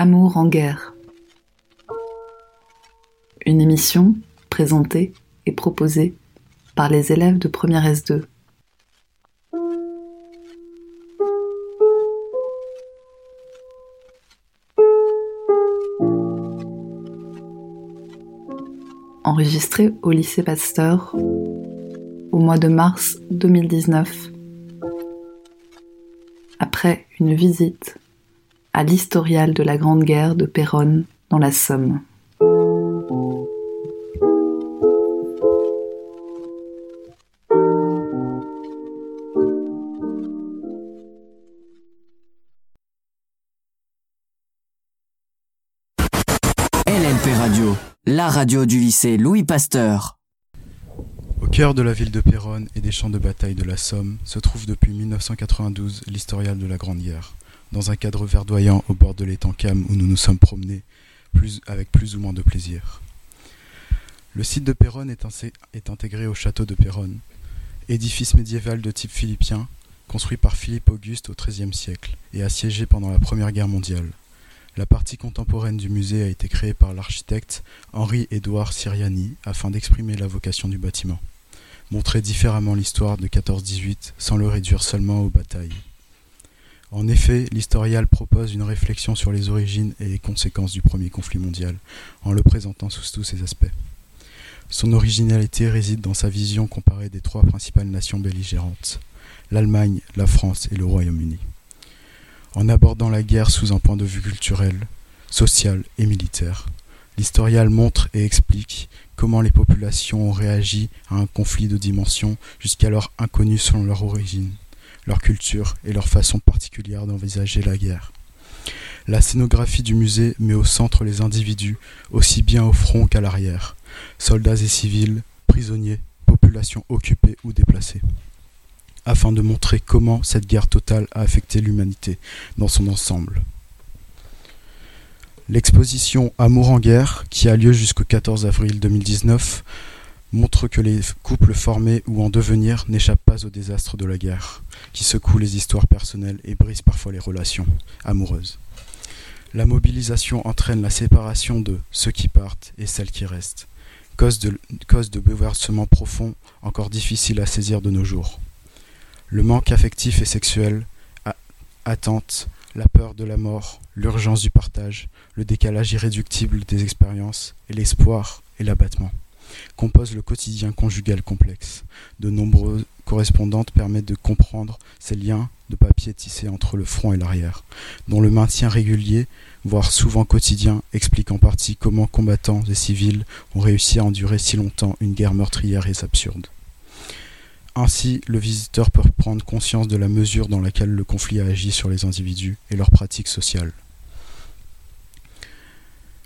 Amour en guerre. Une émission présentée et proposée par les élèves de première S2. Enregistré au lycée Pasteur au mois de mars 2019 après une visite à l'historial de la Grande Guerre de Péronne dans la Somme. LNP Radio, la radio du lycée Louis Pasteur. Au cœur de la ville de Péronne et des champs de bataille de la Somme se trouve depuis 1992 l'historial de la Grande Guerre, dans un cadre verdoyant au bord de l'étang Cam où nous nous sommes promenés avec plus ou moins de plaisir. Le site de Péronne est, est intégré au château de Péronne, édifice médiéval de type philippien, construit par Philippe Auguste au XIIIe siècle et assiégé pendant la Première Guerre mondiale. La partie contemporaine du musée a été créée par l'architecte Henri-Édouard Siriani afin d'exprimer la vocation du bâtiment montrer différemment l'histoire de 14-18 sans le réduire seulement aux batailles. En effet, l'historial propose une réflexion sur les origines et les conséquences du premier conflit mondial, en le présentant sous tous ses aspects. Son originalité réside dans sa vision comparée des trois principales nations belligérantes, l'Allemagne, la France et le Royaume-Uni. En abordant la guerre sous un point de vue culturel, social et militaire, l'historial montre et explique comment les populations ont réagi à un conflit de dimensions jusqu'alors inconnues selon leur origine, leur culture et leur façon particulière d'envisager la guerre. La scénographie du musée met au centre les individus, aussi bien au front qu'à l'arrière, soldats et civils, prisonniers, populations occupées ou déplacées, afin de montrer comment cette guerre totale a affecté l'humanité dans son ensemble. L'exposition Amour en guerre, qui a lieu jusqu'au 14 avril 2019, montre que les couples formés ou en devenir n'échappent pas au désastre de la guerre, qui secoue les histoires personnelles et brise parfois les relations amoureuses. La mobilisation entraîne la séparation de ceux qui partent et celles qui restent, cause de, cause de bouleversements profonds encore difficiles à saisir de nos jours. Le manque affectif et sexuel, attente, la peur de la mort, l'urgence du partage, le décalage irréductible des expériences et l'espoir et l'abattement composent le quotidien conjugal complexe. De nombreuses correspondantes permettent de comprendre ces liens de papier tissés entre le front et l'arrière, dont le maintien régulier, voire souvent quotidien, explique en partie comment combattants et civils ont réussi à endurer si longtemps une guerre meurtrière et absurde. Ainsi, le visiteur peut prendre conscience de la mesure dans laquelle le conflit a agi sur les individus et leurs pratiques sociales.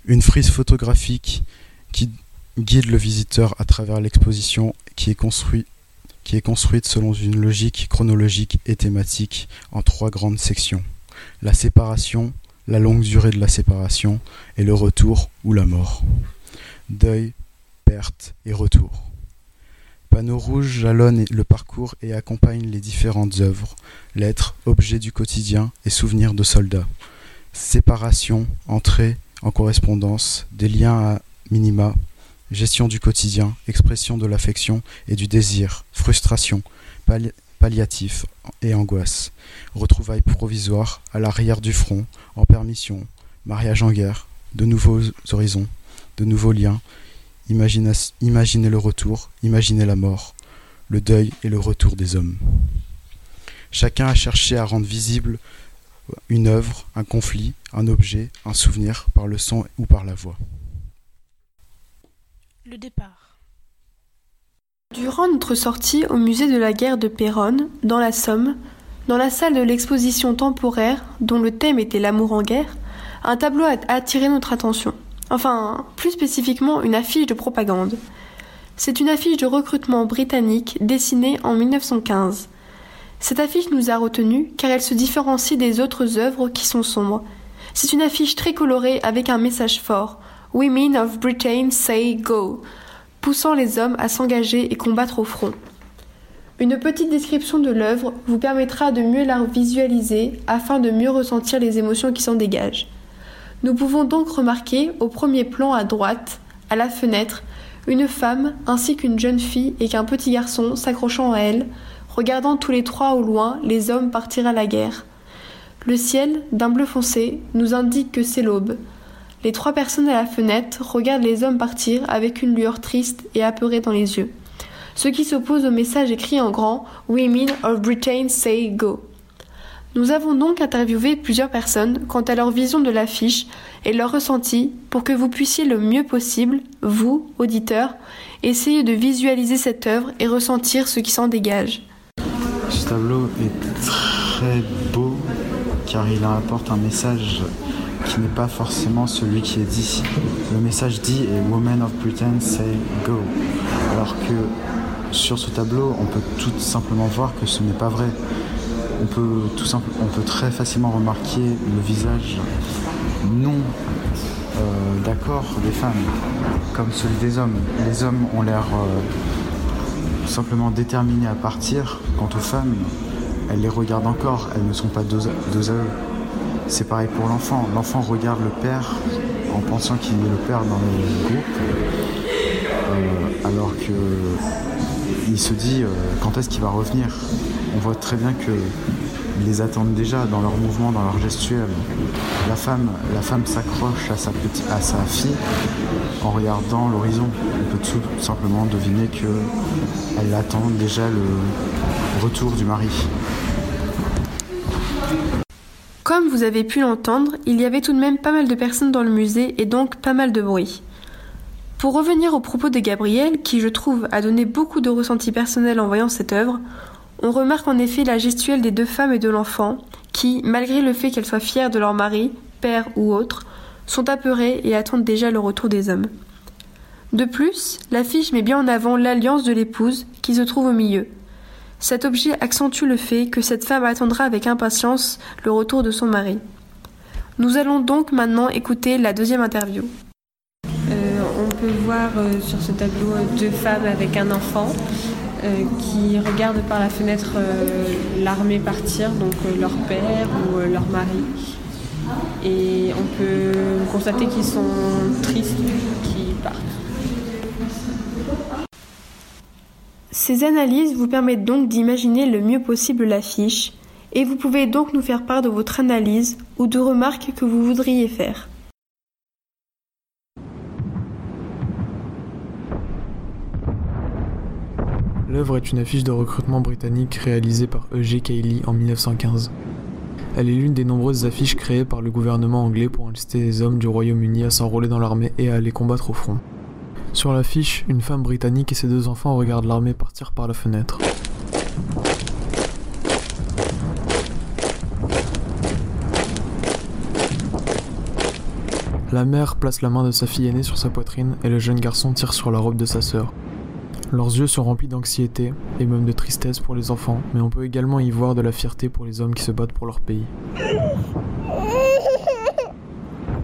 Une frise photographique qui guide le visiteur à travers l'exposition qui est, construite selon une logique chronologique et thématique en trois grandes sections. La séparation, la longue durée de la séparation et le retour ou la mort. Deuil, perte et retour. Panneau rouge jalonne le parcours et accompagne les différentes œuvres, lettres, objets du quotidien et souvenirs de soldats. Séparation, entrée en correspondance, des liens à minima, gestion du quotidien, expression de l'affection et du désir, frustration, palliatif et angoisse, retrouvailles provisoires à l'arrière du front, en permission, mariage en guerre, de nouveaux horizons, de nouveaux liens, Imaginez le retour, imaginez la mort, le deuil et le retour des hommes. Chacun a cherché à rendre visible une œuvre, un conflit, un objet, un souvenir par le son ou par la voix. Durant notre sortie au musée de la guerre de Péronne, dans la Somme, dans la salle de l'exposition temporaire, dont le thème était l'amour en guerre, un tableau a attiré notre attention. Enfin, plus spécifiquement, une affiche de propagande. C'est une affiche de recrutement britannique dessinée en 1915. Cette affiche nous a retenus car elle se différencie des autres œuvres qui sont sombres. C'est une affiche très colorée avec un message fort Women of Britain say go, poussant les hommes à s'engager et combattre au front. Une petite description de l'œuvre vous permettra de mieux la visualiser afin de mieux ressentir les émotions qui s'en dégagent. Nous pouvons donc remarquer au premier plan à droite, à la fenêtre, une femme ainsi qu'une jeune fille et qu'un petit garçon s'accrochant à elle, regardant tous les trois au loin les hommes partir à la guerre. Le ciel, d'un bleu foncé, nous indique que c'est l'aube. Les trois personnes à la fenêtre regardent les hommes partir avec une lueur triste et apeurée dans les yeux. Ce qui s'oppose au message écrit en grand Women of Britain say go. Nous avons donc interviewé plusieurs personnes quant à leur vision de l'affiche et leur ressenti pour que vous puissiez le mieux possible, vous, auditeurs, essayer de visualiser cette œuvre et ressentir ce qui s'en dégage. Ce tableau est très beau car il apporte un message qui n'est pas forcément celui qui est dit. Le message dit est Women of Britain say go. Alors que sur ce tableau, on peut tout simplement voir que ce n'est pas vrai on peut, tout simple, on peut très facilement remarquer le visage non euh, d'accord des femmes, comme celui des hommes. Les hommes ont l'air euh, simplement déterminés à partir, quant aux femmes, elles les regardent encore, elles ne sont pas deux, à eux. C'est pareil pour l'enfant. L'enfant regarde le père en pensant qu'il est le père dans le groupe, euh, alors que il se dit quand est-ce qu'il va revenir? On voit très bien qu'ils les attendent déjà dans leur mouvement, dans leur gestuelle. La femme, la femme s'accroche à sa, petite, à sa fille en regardant l'horizon. On peut tout simplement deviner qu'elle attend déjà le retour du mari. Comme vous avez pu l'entendre, il y avait tout de même pas mal de personnes dans le musée et donc pas mal de bruit. Pour revenir aux propos de Gabriel, qui je trouve a donné beaucoup de ressentis personnels en voyant cette œuvre, on remarque en effet la gestuelle des deux femmes et de l'enfant, qui, malgré le fait qu'elles soient fières de leur mari, père ou autre, sont apeurées et attendent déjà le retour des hommes. De plus, l'affiche met bien en avant l'alliance de l'épouse qui se trouve au milieu. Cet objet accentue le fait que cette femme attendra avec impatience le retour de son mari. Nous allons donc maintenant écouter la deuxième interview. Euh, on peut voir euh, sur ce tableau deux femmes avec un enfant. Euh, qui regardent par la fenêtre l'armée partir, donc leur père ou leur mari. Et on peut constater qu'ils sont tristes qu'ils partent. Ces analyses vous permettent donc d'imaginer le mieux possible l'affiche, et vous pouvez donc nous faire part de votre analyse ou de remarques que vous voudriez faire. L'œuvre est une affiche de recrutement britannique réalisée par E.G. Cayley en 1915. Elle est l'une des nombreuses affiches créées par le gouvernement anglais pour inciter les hommes du Royaume-Uni à s'enrôler dans l'armée et à aller combattre au front. Sur l'affiche, une femme britannique et ses deux enfants regardent l'armée partir par la fenêtre. La mère place la main de sa fille aînée sur sa poitrine et le jeune garçon tire sur la robe de sa sœur. Leurs yeux sont remplis d'anxiété et même de tristesse pour les enfants, mais on peut également y voir de la fierté pour les hommes qui se battent pour leur pays.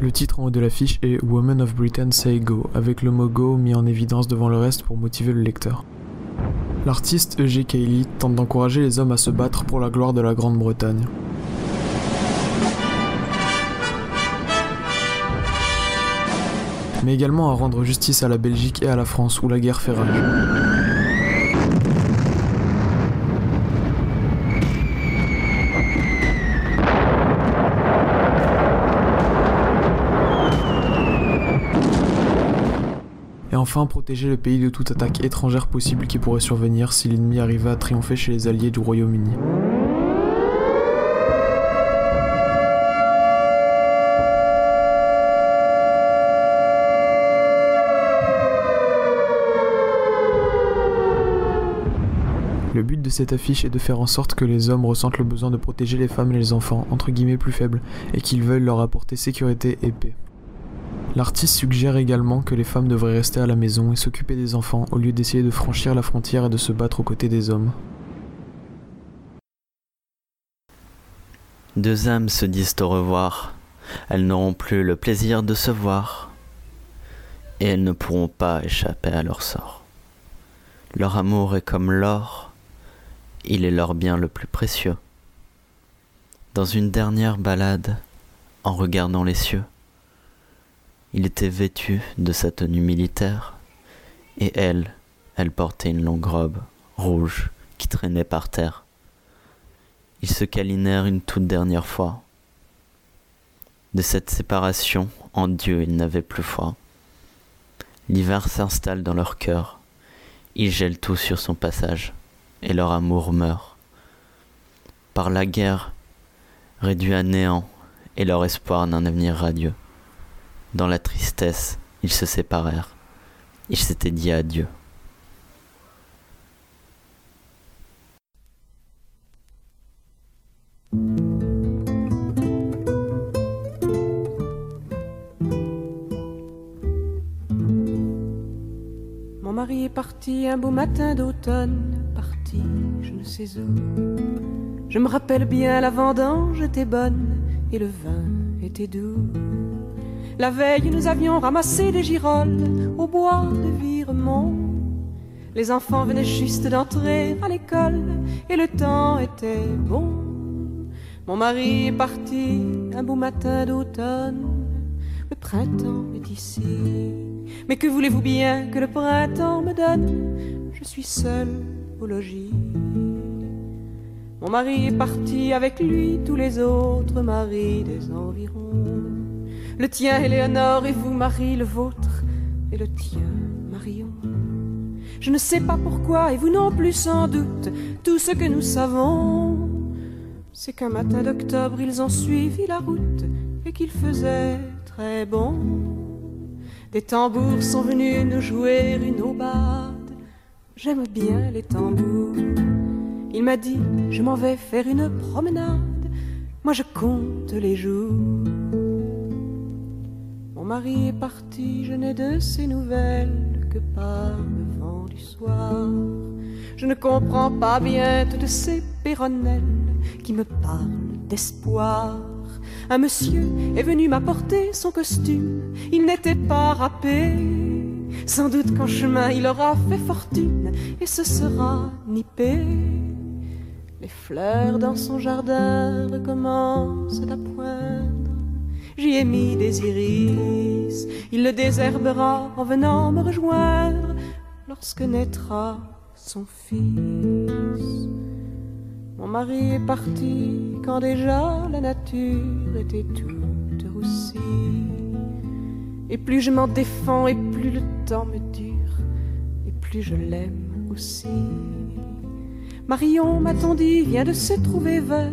Le titre en haut de l'affiche est Women of Britain Say Go, avec le mot Go mis en évidence devant le reste pour motiver le lecteur. L'artiste E.G. Cayley tente d'encourager les hommes à se battre pour la gloire de la Grande-Bretagne. mais également à rendre justice à la Belgique et à la France où la guerre fait rage. Enfin protéger le pays de toute attaque étrangère possible qui pourrait survenir si l'ennemi arrivait à triompher chez les alliés du Royaume-Uni. Le but de cette affiche est de faire en sorte que les hommes ressentent le besoin de protéger les femmes et les enfants, entre guillemets plus faibles, et qu'ils veulent leur apporter sécurité et paix. L'artiste suggère également que les femmes devraient rester à la maison et s'occuper des enfants au lieu d'essayer de franchir la frontière et de se battre aux côtés des hommes. Deux âmes se disent au revoir. Elles n'auront plus le plaisir de se voir. Et elles ne pourront pas échapper à leur sort. Leur amour est comme l'or il est leur bien le plus précieux. Dans une dernière balade, en regardant les cieux, Il était vêtu de sa tenue militaire, et elle, elle portait une longue robe rouge qui traînait par terre. Ils se câlinèrent une toute dernière fois. De cette séparation, en Dieu, ils n'avaient plus foi. L'hiver s'installe dans leur cœur. Il gèle tout sur son passage, et leur amour meurt. Par la guerre, réduit à néant, et leur espoir d'un avenir radieux. Dans la tristesse, ils se séparèrent. Ils s'étaient dit adieu. Mon mari est parti un beau matin d'automne, parti je ne sais où. Je me rappelle bien la vendange était bonne et le vin était doux. La veille, nous avions ramassé des girolles au bois de Viremont. Les enfants venaient juste d'entrer à l'école et le temps était bon. Mon mari est parti un beau matin d'automne. Le printemps est ici. Mais que voulez-vous bien que le printemps me donne? Je suis seule au logis. Mon mari est parti avec lui tous les autres maris des environs. Le tien, Éléonore, et vous, Marie, le vôtre, et le tien, Marion. Je ne sais pas pourquoi, et vous non plus sans doute, tout ce que nous savons, c'est qu'un matin d'octobre, ils ont suivi la route et qu'il faisait très bon. Des tambours sont venus nous jouer une aubade. J'aime bien les tambours. Il m'a dit, je m'en vais faire une promenade. Moi, je compte les jours. Mon mari est parti, je n'ai de ses nouvelles que par le vent du soir. Je ne comprends pas bien toutes ces péronnelles qui me parlent d'espoir. Un monsieur est venu m'apporter son costume, il n'était pas râpé. Sans doute qu'en chemin il aura fait fortune et se sera nippé. Les fleurs dans son jardin recommencent à poindre. J'y ai mis des iris, il le désherbera en venant me rejoindre lorsque naîtra son fils. Mon mari est parti quand déjà la nature était toute roussie. Et plus je m'en défends et plus le temps me dure, et plus je l'aime aussi. Marion, m'a-t-on dit, vient de se trouver veuve,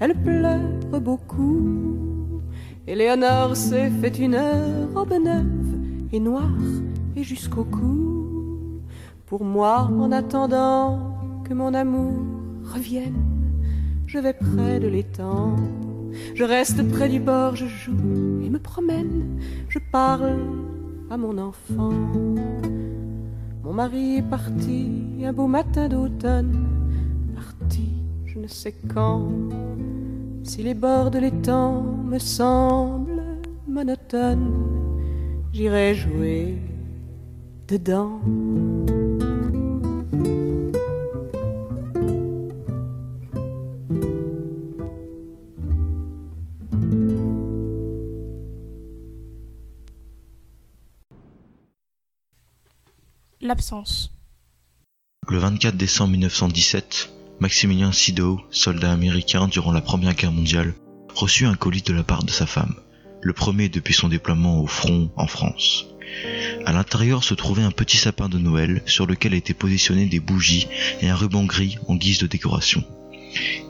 elle pleure beaucoup. Éléonore s'est fait une robe neuve et noire et jusqu'au cou. Pour moi, en attendant que mon amour revienne, je vais près de l'étang. Je reste près du bord, je joue et me promène, je parle à mon enfant. Mon mari est parti un beau matin d'automne, parti je ne sais quand. Si les bords de l'étang me semblent monotones, j'irai jouer dedans. L'absence. Le 24 décembre 1917, Maximilien Sido, soldat américain durant la Première Guerre mondiale, reçut un colis de la part de sa femme, le premier depuis son déploiement au front en France. À l'intérieur se trouvait un petit sapin de Noël sur lequel étaient positionnés des bougies et un ruban gris en guise de décoration.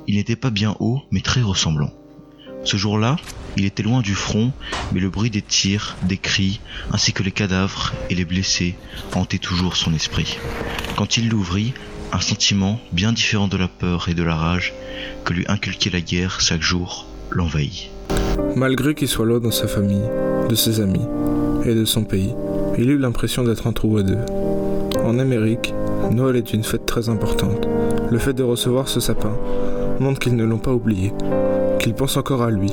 Il n'était pas bien haut, mais très ressemblant. Ce jour-là, il était loin du front, mais le bruit des tirs, des cris, ainsi que les cadavres et les blessés hantaient toujours son esprit. Quand il l'ouvrit, un sentiment bien différent de la peur et de la rage que lui inculquait la guerre chaque jour l'envahit. Malgré qu'il soit loin de sa famille, de ses amis et de son pays, il eut l'impression d'être entouré d'eux. En Amérique, Noël est une fête très importante. Le fait de recevoir ce sapin montre qu'ils ne l'ont pas oublié, qu'ils pensent encore à lui,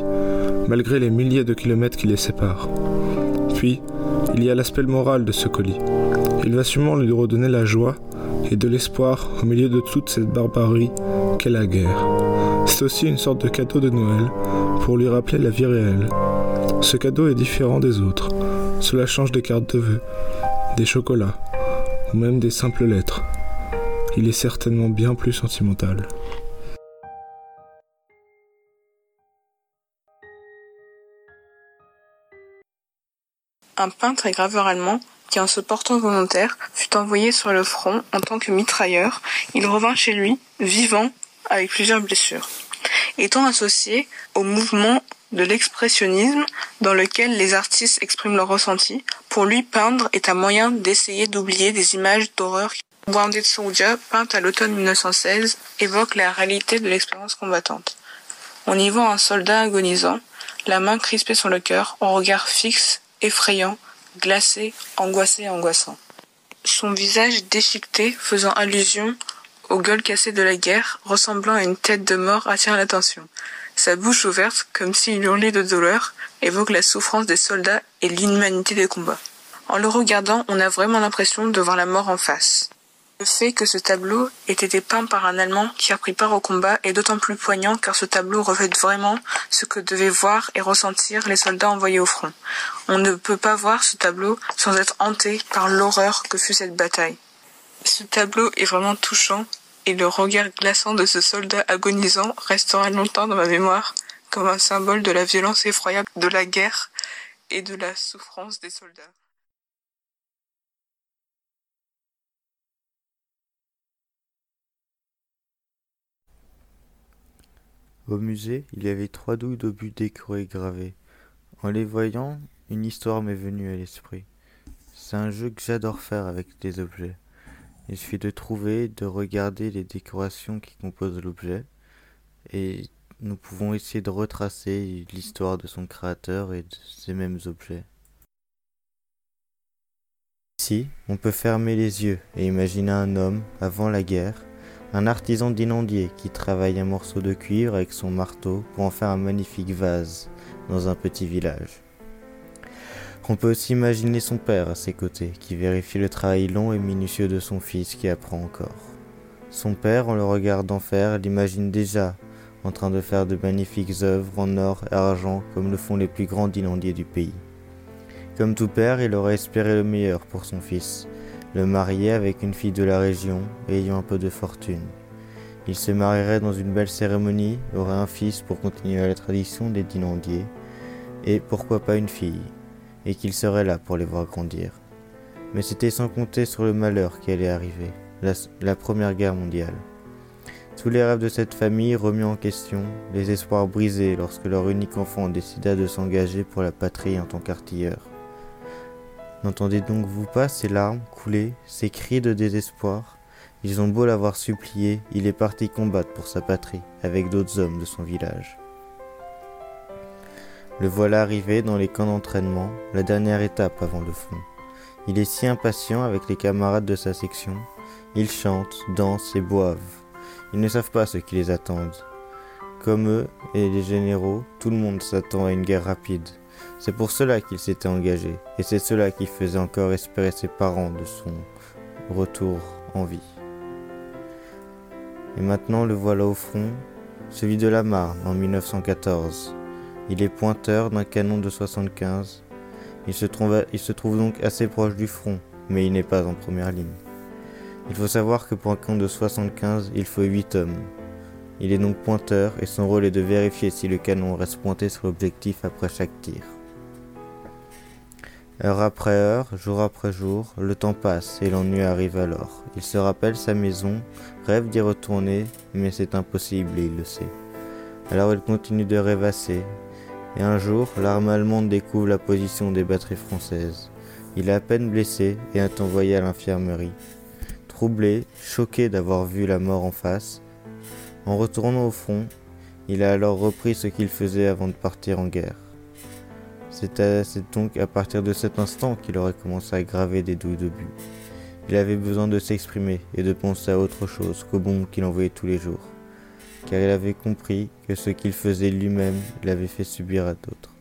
malgré les milliers de kilomètres qui les séparent. Puis, il y a l'aspect moral de ce colis. Il va sûrement lui redonner la joie et de l'espoir au milieu de toute cette barbarie qu'est la guerre. C'est aussi une sorte de cadeau de Noël pour lui rappeler la vie réelle. Ce cadeau est différent des autres. Cela change des cartes de vœux, des chocolats, ou même des simples lettres. Il est certainement bien plus sentimental. Un peintre et graveur allemand qui, en se portant volontaire, fut envoyé sur le front en tant que mitrailleur, il revint chez lui, vivant, avec plusieurs blessures. Étant associé au mouvement de l'expressionnisme dans lequel les artistes expriment leurs ressentis, pour lui peindre est un moyen d'essayer d'oublier des images d'horreur. Wounded Soldier, peinte à l'automne 1916, évoque la réalité de l'expérience combattante. On y voit un soldat agonisant, la main crispée sur le cœur, au regard fixe, effrayant, glacé, angoissé angoissant. Son visage déchiqueté faisant allusion aux gueules cassées de la guerre, ressemblant à une tête de mort, attire l'attention. Sa bouche ouverte, comme s'il hurlait de douleur, évoque la souffrance des soldats et l'inhumanité des combats. En le regardant, on a vraiment l'impression de voir la mort en face. Le fait que ce tableau ait été peint par un Allemand qui a pris part au combat est d'autant plus poignant car ce tableau reflète vraiment ce que devaient voir et ressentir les soldats envoyés au front. On ne peut pas voir ce tableau sans être hanté par l'horreur que fut cette bataille. Ce tableau est vraiment touchant et le regard glaçant de ce soldat agonisant restera longtemps dans ma mémoire comme un symbole de la violence effroyable de la guerre et de la souffrance des soldats. Au musée, il y avait trois douilles d'obus décorées gravées. En les voyant, une histoire m'est venue à l'esprit. C'est un jeu que j'adore faire avec des objets. Il suffit de trouver, de regarder les décorations qui composent l'objet, et nous pouvons essayer de retracer l'histoire de son créateur et de ces mêmes objets. Ici, on peut fermer les yeux et imaginer un homme, avant la guerre, un artisan d'inondier qui travaille un morceau de cuivre avec son marteau pour en faire un magnifique vase dans un petit village. On peut aussi imaginer son père à ses côtés, qui vérifie le travail long et minutieux de son fils qui apprend encore. Son père, en le regardant faire, l'imagine déjà en train de faire de magnifiques œuvres en or et argent comme le font les plus grands inondiers du pays. Comme tout père, il aurait espéré le meilleur pour son fils, le marier avec une fille de la région ayant un peu de fortune. Il se marierait dans une belle cérémonie, aurait un fils pour continuer la tradition des dinandiers, et pourquoi pas une fille, et qu'il serait là pour les voir grandir. Mais c'était sans compter sur le malheur qui allait arriver, la, la Première Guerre mondiale. Tous les rêves de cette famille remis en question, les espoirs brisés lorsque leur unique enfant décida de s'engager pour la patrie en tant qu'artilleur. N'entendez donc vous pas ces larmes couler, ces cris de désespoir? Ils ont beau l'avoir supplié, il est parti combattre pour sa patrie, avec d'autres hommes de son village. Le voilà arrivé dans les camps d'entraînement, la dernière étape avant le front. Il est si impatient avec les camarades de sa section. Ils chantent, dansent et boivent. Ils ne savent pas ce qui les attend. Comme eux et les généraux, tout le monde s'attend à une guerre rapide. C'est pour cela qu'il s'était engagé, et c'est cela qui faisait encore espérer ses parents de son retour en vie. Et maintenant le voilà au front, celui de la Marne en 1914. Il est pointeur d'un canon de 75. Il se, trouve, donc assez proche du front, mais il n'est pas en première ligne. Il faut savoir que pour un canon de 75, il faut 8 hommes. Il est donc pointeur et son rôle est de vérifier si le canon reste pointé sur l'objectif après chaque tir. Heure après heure, jour après jour, le temps passe et l'ennui arrive alors. Il se rappelle sa maison, rêve d'y retourner, mais c'est impossible et il le sait. Alors il continue de rêvasser. Et un jour, l'armée allemande découvre la position des batteries françaises. Il est à peine blessé et est envoyé à l'infirmerie. Troublé, choqué d'avoir vu la mort en face, en retournant au front, il a alors repris ce qu'il faisait avant de partir en guerre. C'est donc à partir de cet instant qu'il aurait commencé à graver des douilles de but. Il avait besoin de s'exprimer et de penser à autre chose qu'au bon qu'il envoyait tous les jours, car il avait compris que ce qu'il faisait lui-même l'avait fait subir à d'autres.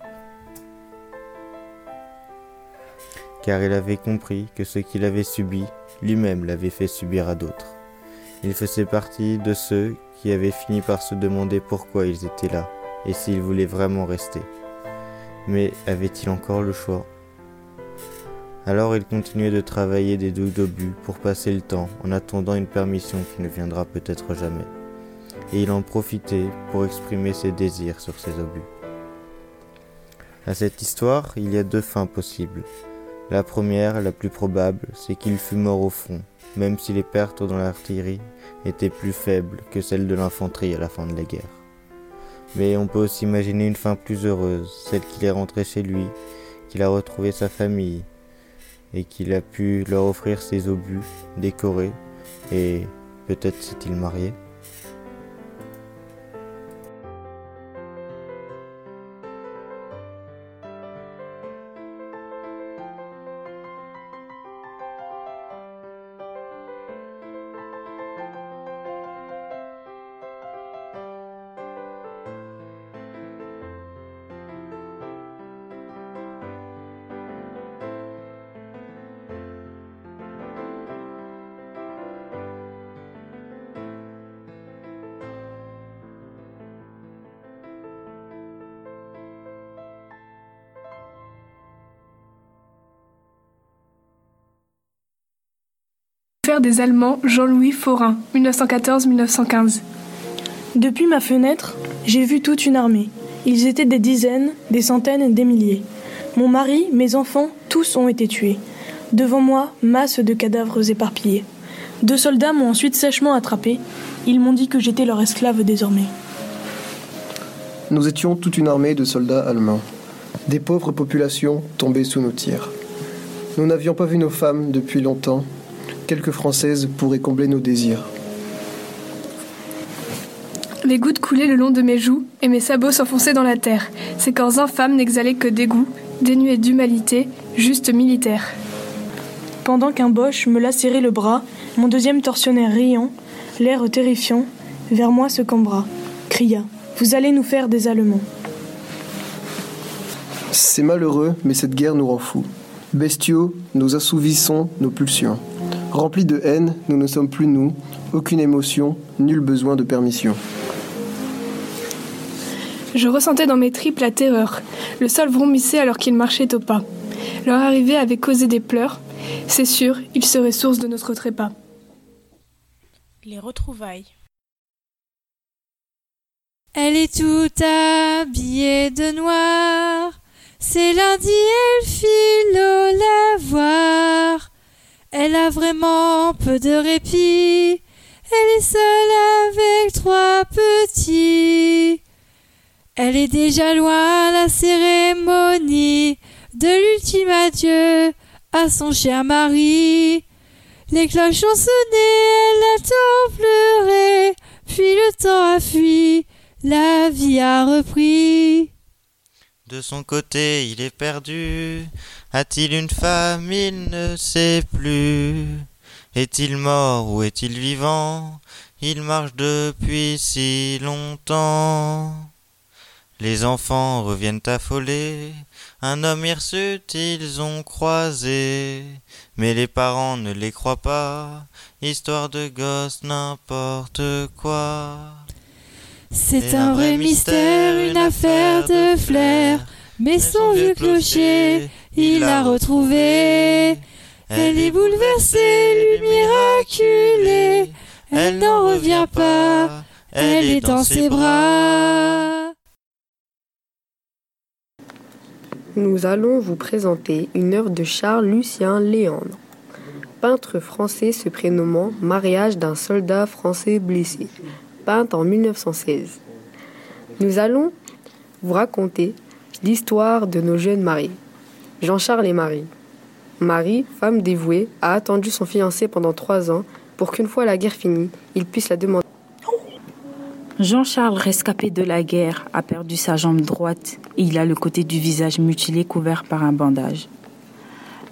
Car il avait compris que ce qu'il avait subi, lui-même l'avait fait subir à d'autres. Il faisait partie de ceux qui avaient fini par se demander pourquoi ils étaient là et s'ils voulaient vraiment rester. Mais avait-il encore le choix? Alors il continuait de travailler des douilles d'obus pour passer le temps en attendant une permission qui ne viendra peut-être jamais. Et il en profitait pour exprimer ses désirs sur ses obus. À cette histoire, il y a deux fins possibles. La première, la plus probable, c'est qu'il fut mort au front, même si les pertes dans l'artillerie étaient plus faibles que celles de l'infanterie à la fin de la guerre. Mais on peut aussi imaginer une fin plus heureuse, celle qu'il est rentré chez lui, qu'il a retrouvé sa famille, et qu'il a pu leur offrir ses obus décorés, et peut-être s'est-il marié. Des Allemands Jean-Louis Forain, 1914-1915. Depuis ma fenêtre, j'ai vu toute une armée. Ils étaient des dizaines, des centaines, des milliers. Mon mari, mes enfants, tous ont été tués. Devant moi, masse de cadavres éparpillés. Deux soldats m'ont ensuite sèchement attrapé. Ils m'ont dit que j'étais leur esclave désormais. Nous étions toute une armée de soldats allemands, des pauvres populations tombées sous nos tirs. Nous n'avions pas vu nos femmes depuis longtemps quelques Françaises pourraient combler nos désirs. Les gouttes coulaient le long de mes joues et mes sabots s'enfonçaient dans la terre. Ces corps infâmes n'exhalaient que dégoût, dénués d'humanité, juste militaire. Pendant qu'un boche me lacérait le bras, mon deuxième tortionnaire riant, l'air terrifiant, vers moi se cambra, cria Vous allez nous faire des Allemands. C'est malheureux, mais cette guerre nous rend fous. Bestiaux, nous assouvissons nos pulsions. Remplis de haine, nous ne sommes plus nous, aucune émotion, nul besoin de permission. Je ressentais dans mes tripes la terreur. Le sol vrombissait alors qu'ils marchaient au pas. Leur arrivée avait causé des pleurs. C'est sûr, ils seraient source de notre trépas. Les retrouvailles. Elle est toute habillée de noir. C'est lundi, elle file au lavoir. Elle a vraiment peu de répit. Elle est seule avec trois petits. Elle est déjà loin la cérémonie de l'ultime adieu à son cher mari. Les cloches ont sonné, elle a tant pleuré, puis le temps a fui, la vie a repris. De son côté, il est perdu, a-t-il une femme? Il ne sait plus. Est-il mort ou est-il vivant? Il marche depuis si longtemps. Les enfants reviennent affolés. Un homme hirsute ils ont croisé. Mais les parents ne les croient pas. Histoire de gosse n'importe quoi. C'est un vrai mystère, une affaire de flair. Mais son vieux clocher il l'a retrouvée. Elle est bouleversée, lui miraculée. Elle n'en revient pas, elle est dans ses bras. Nous allons vous présenter une œuvre de Charles Lucien Léandre, peintre français se prénommant Mariage d'un soldat français blessé, peinte en 1916. Nous allons vous raconter l'histoire de nos jeunes mariés. Jean-Charles et Marie. Marie, femme dévouée, a attendu son fiancé pendant trois ans pour qu'une fois la guerre finie, il puisse la demander. Jean-Charles, rescapé de la guerre, a perdu sa jambe droite et il a le côté du visage mutilé couvert par un bandage.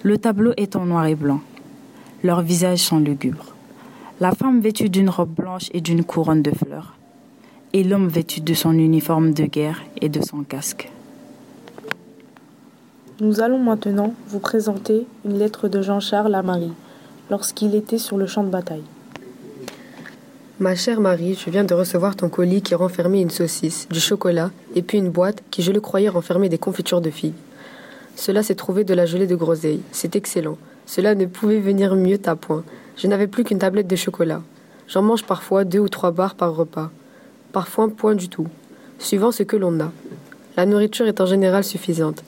Le tableau est en noir et blanc. Leurs visages sont lugubres. La femme vêtue d'une robe blanche et d'une couronne de fleurs. Et l'homme vêtu de son uniforme de guerre et de son casque. Nous allons maintenant vous présenter une lettre de Jean-Charles à Marie, lorsqu'il était sur le champ de bataille. Ma chère Marie, je viens de recevoir ton colis qui renfermait une saucisse, du chocolat et puis une boîte qui, je le croyais, renfermait des confitures de figues. Cela s'est trouvé de la gelée de groseille. C'est excellent. Cela ne pouvait venir mieux à point. Je n'avais plus qu'une tablette de chocolat. J'en mange parfois deux ou trois barres par repas. Parfois point du tout, suivant ce que l'on a. La nourriture est en général suffisante.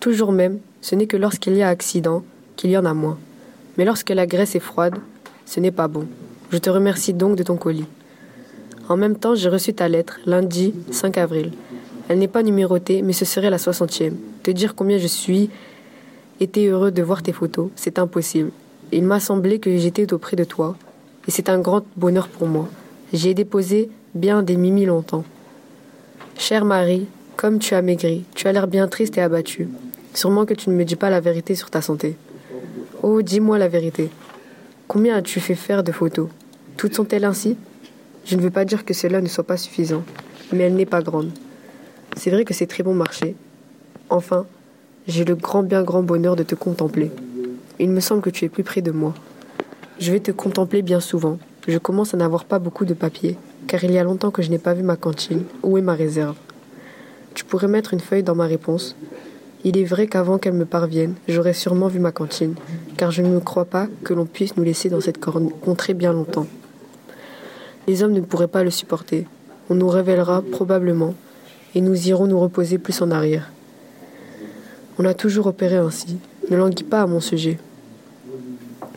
Toujours même, ce n'est que lorsqu'il y a accident qu'il y en a moins. Mais lorsque la graisse est froide, ce n'est pas bon. Je te remercie donc de ton colis. En même temps, j'ai reçu ta lettre, lundi 5 avril. Elle n'est pas numérotée, mais ce serait la soixantième. Te dire combien je suis été heureux de voir tes photos, c'est impossible. Il m'a semblé que j'étais auprès de toi, et c'est un grand bonheur pour moi. J'y ai déposé bien des mimi longtemps. Chère Marie, comme tu as maigri, tu as l'air bien triste et abattue. Sûrement que tu ne me dis pas la vérité sur ta santé. Oh, dis-moi la vérité. Combien as-tu fait faire de photos? Toutes sont-elles ainsi? Je ne veux pas dire que cela ne soit pas suffisant, mais elle n'est pas grande. C'est vrai que c'est très bon marché. Enfin, j'ai le grand bien grand bonheur de te contempler. Il me semble que tu es plus près de moi. Je vais te contempler bien souvent. Je commence à n'avoir pas beaucoup de papier, car il y a longtemps que je n'ai pas vu ma cantine. Où est ma réserve? Tu pourrais mettre une feuille dans ma réponse. Il est vrai qu'avant qu'elle me parvienne, j'aurais sûrement vu ma cantine, car je ne crois pas que l'on puisse nous laisser dans cette contrée bien longtemps. Les hommes ne pourraient pas le supporter. On nous révélera probablement, et nous irons nous reposer plus en arrière. On a toujours opéré ainsi. Ne languis pas à mon sujet.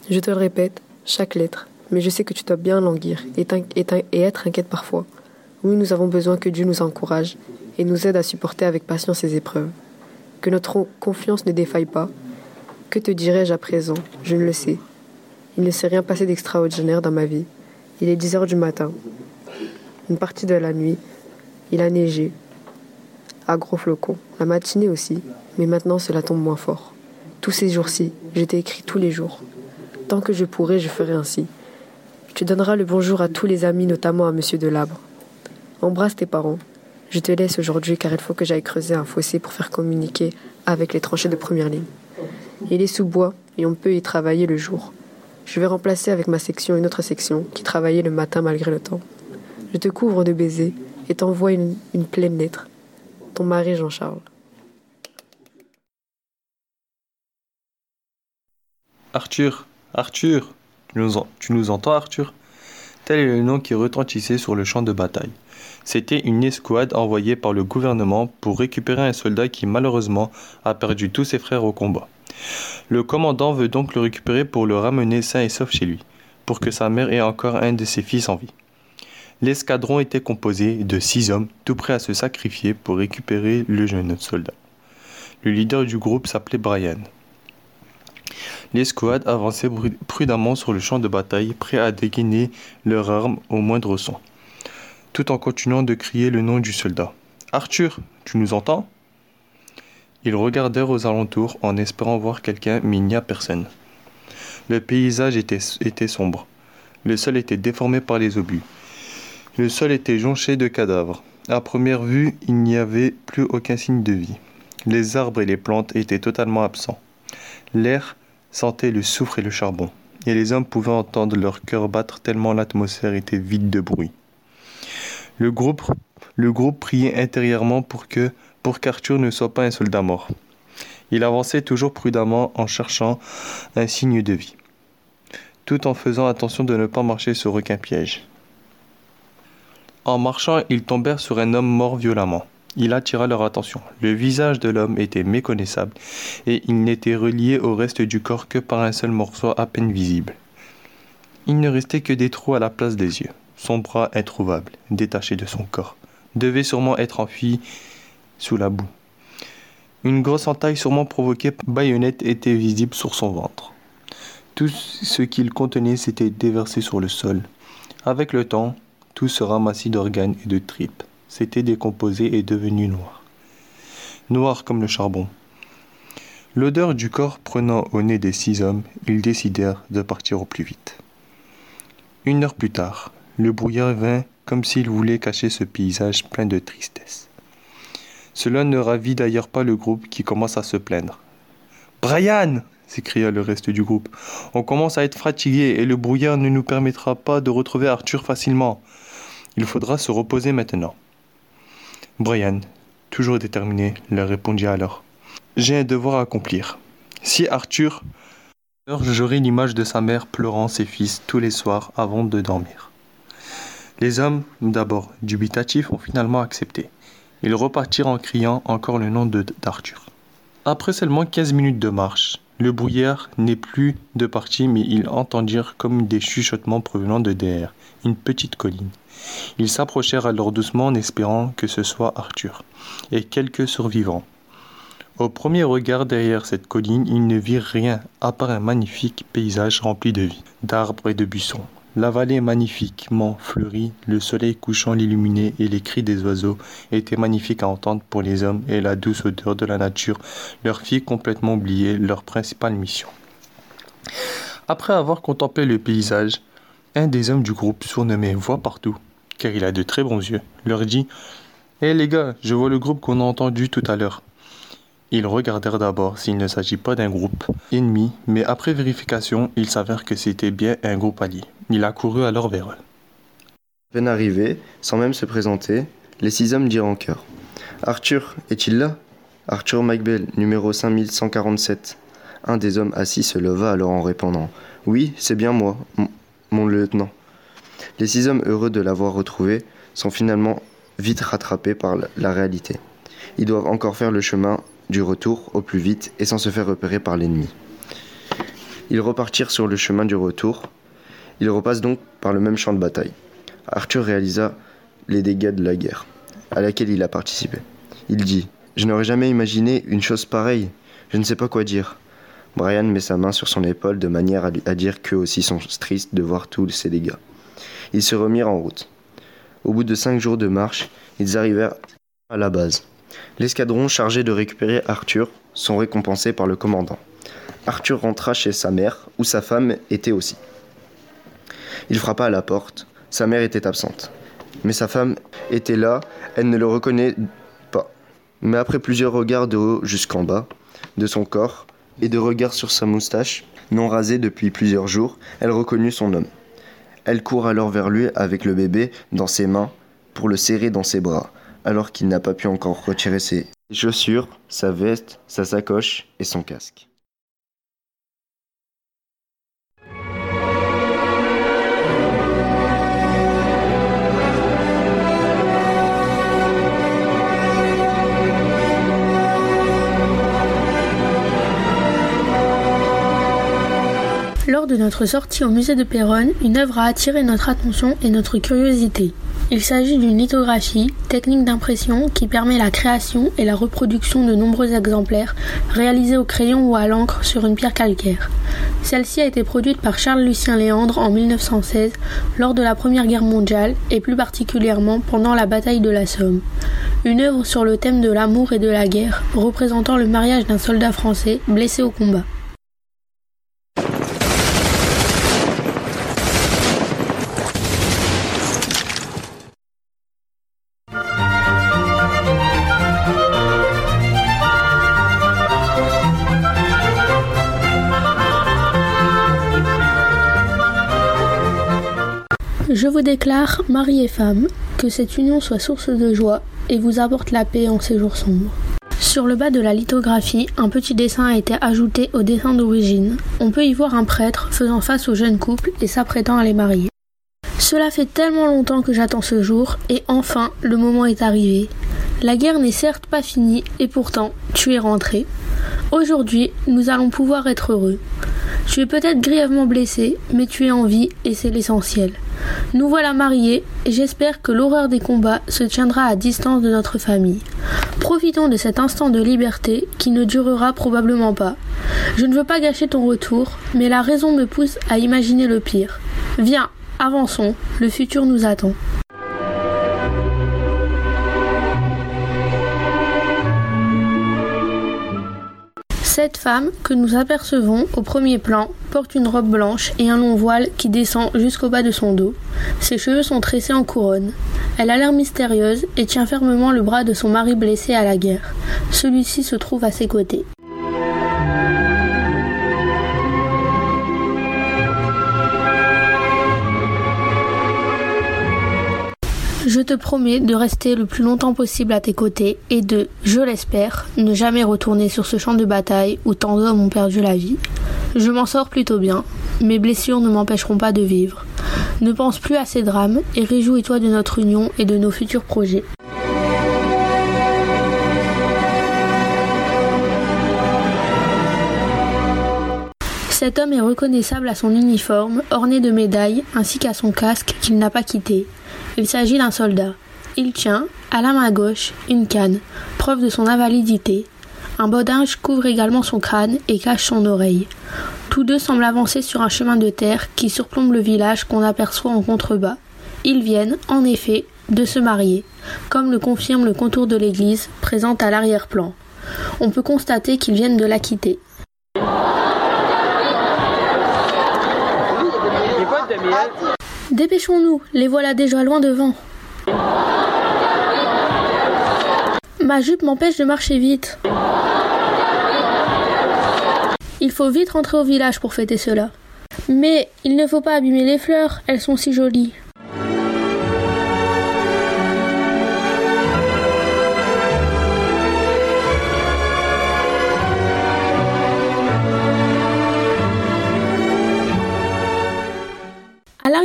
Je te le répète, chaque lettre, mais je sais que tu dois bien languir et, être inquiète parfois. Oui, nous avons besoin que Dieu nous encourage et nous aide à supporter avec patience ces épreuves. Que notre confiance ne défaille pas. Que te dirais-je à présent? Je ne le sais. Il ne s'est rien passé d'extraordinaire dans ma vie. Il est 10 heures du matin. Une partie de la nuit. Il a neigé. À gros flocons. La matinée aussi. Mais maintenant cela tombe moins fort. Tous ces jours-ci, je t'ai écrit tous les jours. Tant que je pourrai, je ferai ainsi. Tu donneras le bonjour à tous les amis, notamment à Monsieur Delabre. Embrasse tes parents. Je te laisse aujourd'hui car il faut que j'aille creuser un fossé pour faire communiquer avec les tranchées de première ligne. Il est sous bois et on peut y travailler le jour. Je vais remplacer avec ma section une autre section qui travaillait le matin malgré le temps. Je te couvre de baisers et t'envoie une, pleine lettre. Ton mari Jean-Charles. Arthur, Arthur, tu nous entends Arthur? Tel est le nom qui retentissait sur le champ de bataille. C'était une escouade envoyée par le gouvernement pour récupérer un soldat qui malheureusement a perdu tous ses frères au combat. Le commandant veut donc le récupérer pour le ramener sain et sauf chez lui, pour que sa mère ait encore un de ses fils en vie. L'escadron était composé de six hommes, tout prêts à se sacrifier pour récupérer le jeune soldat. Le leader du groupe s'appelait Brian. L'escouade avançait prudemment sur le champ de bataille, prêts à dégainer leurs armes au moindre son tout en continuant de crier le nom du soldat. Arthur, tu nous entends? Ils regardèrent aux alentours en espérant voir quelqu'un, mais il n'y a personne. Le paysage était, sombre. Le sol était déformé par les obus. Le sol était jonché de cadavres. À première vue, il n'y avait plus aucun signe de vie. Les arbres et les plantes étaient totalement absents. L'air sentait le soufre et le charbon, et les hommes pouvaient entendre leur cœur battre tellement l'atmosphère était vide de bruit. Le groupe, priait intérieurement pour que pour qu'Arthur ne soit pas un soldat mort. Il avançait toujours prudemment en cherchant un signe de vie, tout en faisant attention de ne pas marcher sur aucun piège. En marchant, ils tombèrent sur un homme mort violemment. Il attira leur attention. Le visage de l'homme était méconnaissable et il n'était relié au reste du corps que par un seul morceau à peine visible. Il ne restait que des trous à la place des yeux son bras introuvable, détaché de son corps, devait sûrement être enfui sous la boue. Une grosse entaille sûrement provoquée par baïonnette était visible sur son ventre. Tout ce qu'il contenait s'était déversé sur le sol. Avec le temps, tout ce ramassis d'organes et de tripes s'était décomposé et devenu noir. Noir comme le charbon. L'odeur du corps prenant au nez des six hommes, ils décidèrent de partir au plus vite. Une heure plus tard, le brouillard vint comme s'il voulait cacher ce paysage plein de tristesse. Cela ne ravit d'ailleurs pas le groupe qui commence à se plaindre. Brian s'écria le reste du groupe. On commence à être fatigué et le brouillard ne nous permettra pas de retrouver Arthur facilement. Il faudra se reposer maintenant. Brian, toujours déterminé, leur répondit alors. J'ai un devoir à accomplir. Si Arthur j'aurai l'image de sa mère pleurant ses fils tous les soirs avant de dormir. Les hommes, d'abord dubitatifs, ont finalement accepté. Ils repartirent en criant encore le nom d'Arthur. Après seulement 15 minutes de marche, le brouillard n'est plus de parti, mais ils entendirent comme des chuchotements provenant de derrière une petite colline. Ils s'approchèrent alors doucement en espérant que ce soit Arthur et quelques survivants. Au premier regard derrière cette colline, ils ne virent rien à part un magnifique paysage rempli de vie, d'arbres et de buissons. La vallée magnifiquement fleurie, le soleil couchant l'illuminait et les cris des oiseaux étaient magnifiques à entendre pour les hommes et la douce odeur de la nature leur fit complètement oublier leur principale mission. Après avoir contemplé le paysage, un des hommes du groupe, surnommé Voix partout, car il a de très bons yeux, leur dit Hé les gars, je vois le groupe qu'on a entendu tout à l'heure. Ils regardèrent d'abord s'il ne s'agit pas d'un groupe ennemi, mais après vérification, il s'avère que c'était bien un groupe allié. Il a couru alors vers eux. À peine arrivé, sans même se présenter, les six hommes dirent en chœur Arthur, est-il là? Arthur McBell, numéro 5147. Un des hommes assis se leva alors en répondant Oui, c'est bien moi, mon lieutenant. Les six hommes heureux de l'avoir retrouvé sont finalement vite rattrapés par la réalité. Ils doivent encore faire le chemin du retour au plus vite et sans se faire repérer par l'ennemi. Ils repartirent sur le chemin du retour. Ils repassent donc par le même champ de bataille. Arthur réalisa les dégâts de la guerre, à laquelle il a participé. Il dit Je n'aurais jamais imaginé une chose pareille. Je ne sais pas quoi dire. Brian met sa main sur son épaule de manière à, dire qu'eux aussi sont tristes de voir tous ces dégâts. Ils se remirent en route. Au bout de cinq jours de marche, ils arrivèrent à la base. L'escadron chargé de récupérer Arthur sont récompensés par le commandant. Arthur rentra chez sa mère, où sa femme était aussi. Il frappa à la porte. Sa mère était absente. Mais sa femme était là, elle ne le reconnaît pas. Mais après plusieurs regards de haut jusqu'en bas de son corps et de regards sur sa moustache, non rasée depuis plusieurs jours, elle reconnut son homme. Elle court alors vers lui avec le bébé dans ses mains pour le serrer dans ses bras alors qu'il n'a pas pu encore retirer ses chaussures, sa veste, sa sacoche et son casque. De notre sortie au musée de Péronne, une œuvre a attiré notre attention et notre curiosité. Il s'agit d'une lithographie, technique d'impression qui permet la création et la reproduction de nombreux exemplaires réalisés au crayon ou à l'encre sur une pierre calcaire. Celle-ci a été produite par Charles Lucien Léandre en 1916 lors de la Première Guerre mondiale et plus particulièrement pendant la bataille de la Somme. Une œuvre sur le thème de l'amour et de la guerre représentant le mariage d'un soldat français blessé au combat. Vous déclare, mari et femme, que cette union soit source de joie et vous apporte la paix en ces jours sombres. Sur le bas de la lithographie, un petit dessin a été ajouté au dessin d'origine. On peut y voir un prêtre faisant face au jeune couple et s'apprêtant à les marier. Cela fait tellement longtemps que j'attends ce jour, et enfin, le moment est arrivé. La guerre n'est certes pas finie, et pourtant, tu es rentré. Aujourd'hui, nous allons pouvoir être heureux. Tu es peut-être grièvement blessé, mais tu es en vie, et c'est l'essentiel. Nous voilà mariés et j'espère que l'horreur des combats se tiendra à distance de notre famille. Profitons de cet instant de liberté qui ne durera probablement pas. Je ne veux pas gâcher ton retour, mais la raison me pousse à imaginer le pire. Viens, avançons, le futur nous attend. Cette femme, que nous apercevons au premier plan, porte une robe blanche et un long voile qui descend jusqu'au bas de son dos. Ses cheveux sont tressés en couronne. Elle a l'air mystérieuse et tient fermement le bras de son mari blessé à la guerre. Celui-ci se trouve à ses côtés. Je te promets de rester le plus longtemps possible à tes côtés et de, je l'espère, ne jamais retourner sur ce champ de bataille où tant d'hommes ont perdu la vie. Je m'en sors plutôt bien. Mes blessures ne m'empêcheront pas de vivre. Ne pense plus à ces drames et réjouis-toi de notre union et de nos futurs projets. Cet homme est reconnaissable à son uniforme, orné de médailles, ainsi qu'à son casque qu'il n'a pas quitté. Il s'agit d'un soldat. Il tient, à la main gauche, une canne, preuve de son invalidité. Un bodinge couvre également son crâne et cache son oreille. Tous deux semblent avancer sur un chemin de terre qui surplombe le village qu'on aperçoit en contrebas. Ils viennent, en effet, de se marier, comme le confirme le contour de l'église présente à l'arrière-plan. On peut constater qu'ils viennent de la quitter. Dépêchons-nous, les voilà déjà loin devant. Ma jupe m'empêche de marcher vite. Il faut vite rentrer au village pour fêter cela. Mais il ne faut pas abîmer les fleurs, elles sont si jolies.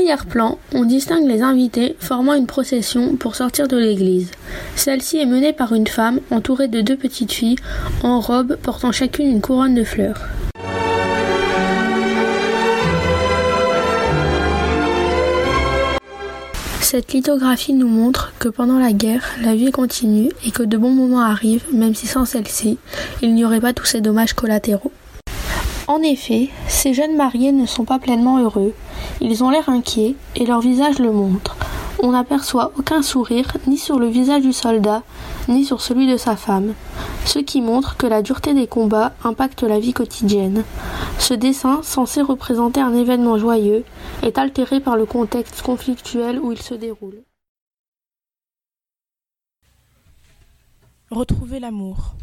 L'arrière-plan, on distingue les invités formant une procession pour sortir de l'église. Celle-ci est menée par une femme entourée de deux petites filles en robe portant chacune une couronne de fleurs. Cette lithographie nous montre que pendant la guerre, la vie continue et que de bons moments arrivent, même si sans celle-ci, il n'y aurait pas tous ces dommages collatéraux. En effet, ces jeunes mariés ne sont pas pleinement heureux. Ils ont l'air inquiets et leur visage le montre. On n'aperçoit aucun sourire ni sur le visage du soldat, ni sur celui de sa femme, ce qui montre que la dureté des combats impacte la vie quotidienne. Ce dessin, censé représenter un événement joyeux, est altéré par le contexte conflictuel où il se déroule. Retrouver l'amour.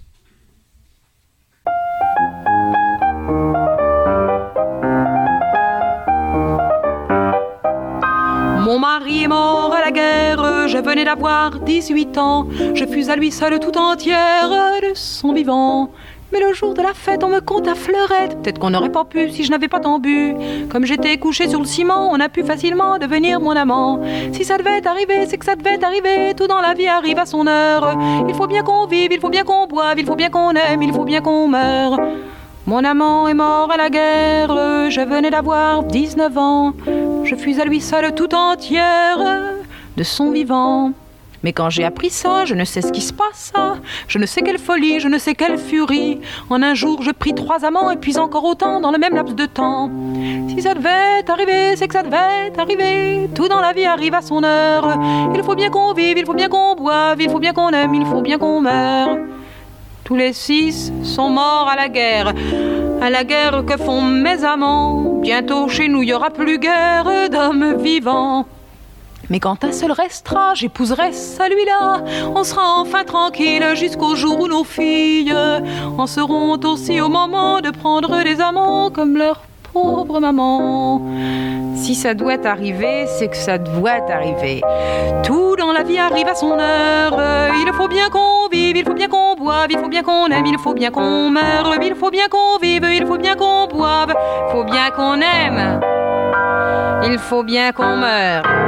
Mon mari est mort à la guerre, je venais d'avoir 18 ans, je fus à lui seule tout entière de son vivant. Mais le jour de la fête, on me compte à fleurette. Peut-être qu'on n'aurait pas pu si je n'avais pas tant bu. Comme j'étais couché sur le ciment, on a pu facilement devenir mon amant. Si ça devait arriver, c'est que ça devait arriver. Tout dans la vie arrive à son heure. Il faut bien qu'on vive, il faut bien qu'on boive, il faut bien qu'on aime, il faut bien qu'on meure. Mon amant est mort à la guerre, je venais d'avoir 19 ans. Je fus à lui seule tout entière de son vivant. Mais quand j'ai appris ça, je ne sais ce qui se passe. Je ne sais quelle folie, je ne sais quelle furie. En un jour, je pris trois amants et puis encore autant dans le même laps de temps. Si ça devait arriver, c'est que ça devait arriver. Tout dans la vie arrive à son heure. Il faut bien qu'on vive, il faut bien qu'on boive, il faut bien qu'on aime, il faut bien qu'on meure. Tous les six sont morts à la guerre, à la guerre que font mes amants. Bientôt chez nous, il y aura plus guère d'hommes vivants. Mais quand un seul restera, j'épouserai celui-là. On sera enfin tranquille jusqu'au jour où nos filles en seront aussi au moment de prendre des amants comme leur pauvre maman. Si ça doit arriver, c'est que ça doit arriver. Tout dans la vie arrive à son heure. Il faut bien qu'on vive, il faut bien qu'on boive, il faut bien qu'on aime, il faut bien qu'on meure. Il faut bien qu'on vive, il faut bien qu'on boive, il faut bien qu'on aime. Il faut bien qu'on meure.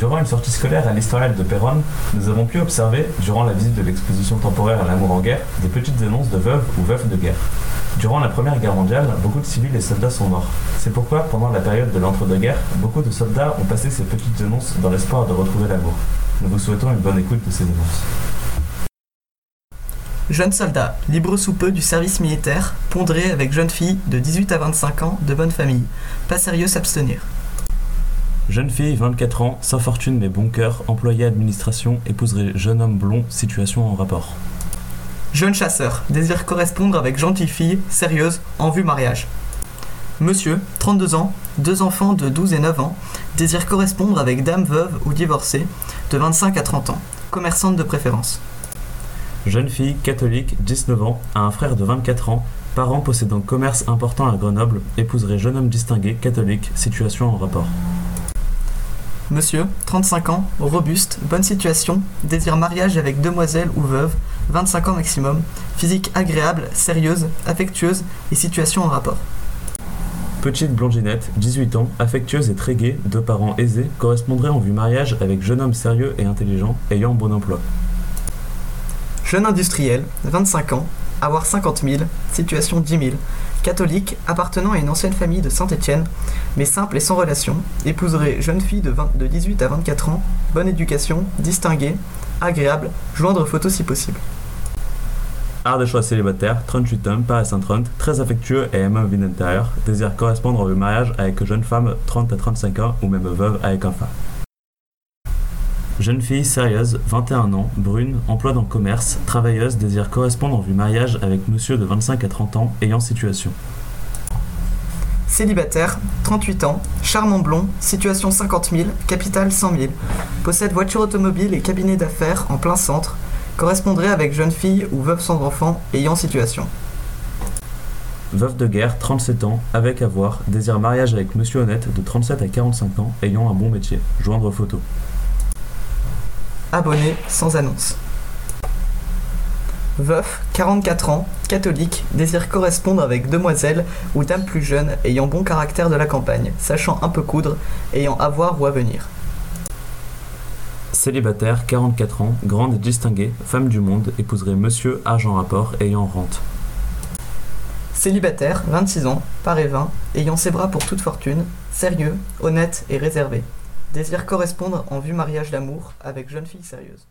Durant une sortie scolaire à l'historial de Péronne, nous avons pu observer, durant la visite de l'exposition temporaire à l'amour en guerre, des petites annonces de veuves ou veufs de guerre. Durant la Première Guerre mondiale, beaucoup de civils et soldats sont morts. C'est pourquoi, pendant la période de l'entre-deux-guerres, beaucoup de soldats ont passé ces petites annonces dans l'espoir de retrouver l'amour. Nous vous souhaitons une bonne écoute de ces annonces. Jeunes soldats, libres sous peu du service militaire, pondrés avec jeunes filles de 18 à 25 ans, de bonne famille. Pas sérieux s'abstenir. Jeune fille, 24 ans, sans fortune mais bon cœur, employée administration, épouserait jeune homme blond, situation en rapport. Jeune chasseur, désire correspondre avec gentille fille, sérieuse, en vue mariage. Monsieur, 32 ans, deux enfants de 12 et 9 ans, désire correspondre avec dame veuve ou divorcée, de 25 à 30 ans, commerçante de préférence. Jeune fille, catholique, 19 ans, a un frère de 24 ans, Parents possédant commerce important à Grenoble, épouserait jeune homme distingué, catholique, situation en rapport. Monsieur, 35 ans, robuste, bonne situation, désire mariage avec demoiselle ou veuve, 25 ans maximum, physique agréable, sérieuse, affectueuse et situation en rapport. Petite blondinette, 18 ans, affectueuse et très gaie, deux parents aisés, correspondrait en vue mariage avec jeune homme sérieux et intelligent, ayant bon emploi. Jeune industriel, 25 ans, avoir 50 000, situation 10 000, catholique, appartenant à une ancienne famille de Saint-Étienne, mais simple et sans relation, épouserait jeune fille de, 20 de 18 à 24 ans, bonne éducation, distinguée, agréable, joindre photo si possible. Art de choix célibataire, 38 ans, pas à 130, très affectueux et aimant vie intérieure, désire correspondre au mariage avec une jeune femme 30 à 35 ans ou même veuve avec enfant. Jeune fille sérieuse, 21 ans, brune, emploi dans le commerce, travailleuse, désire correspondre en vue mariage avec monsieur de 25 à 30 ans ayant situation. Célibataire, 38 ans, charmant blond, situation 50 000, capital 100 000, possède voiture automobile et cabinet d'affaires en plein centre, correspondrait avec jeune fille ou veuve sans enfant ayant situation. Veuve de guerre, 37 ans, avec avoir, désire mariage avec monsieur honnête de 37 à 45 ans ayant un bon métier, joindre photo. Abonné sans annonce. Veuf, 44 ans, catholique, désire correspondre avec demoiselle ou dame plus jeune ayant bon caractère de la campagne, sachant un peu coudre, ayant avoir ou à venir. Célibataire, 44 ans, grande et distinguée, femme du monde, épouserait monsieur argent rapport ayant rente. Célibataire, 26 ans, paré 20, ayant ses bras pour toute fortune, sérieux, honnête et réservé. Désire correspondre en vue mariage d'amour avec jeune fille sérieuse.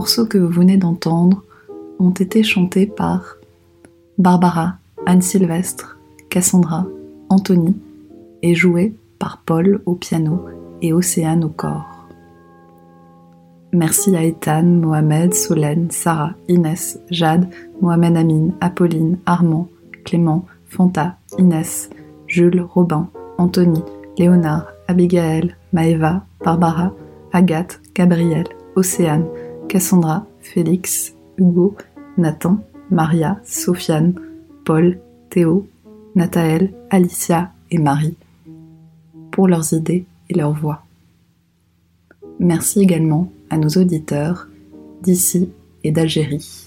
Morceaux que vous venez d'entendre ont été chantés par Barbara, Anne Sylvestre, Cassandra, Anthony et joués par Paul au piano et Océane au corps. Merci à Ethan, Mohamed, Solène, Sarah, Inès, Jade, Mohamed Amin, Apolline, Armand, Clément, Fanta, Inès, Jules, Robin, Anthony, Léonard, Abigail, Maëva, Barbara, Agathe, Gabriel, Océane, Cassandra, Félix, Hugo, Nathan, Maria, Sofiane, Paul, Théo, Nathaël, Alicia et Marie pour leurs idées et leurs voix. Merci également à nos auditeurs d'ici et d'Algérie.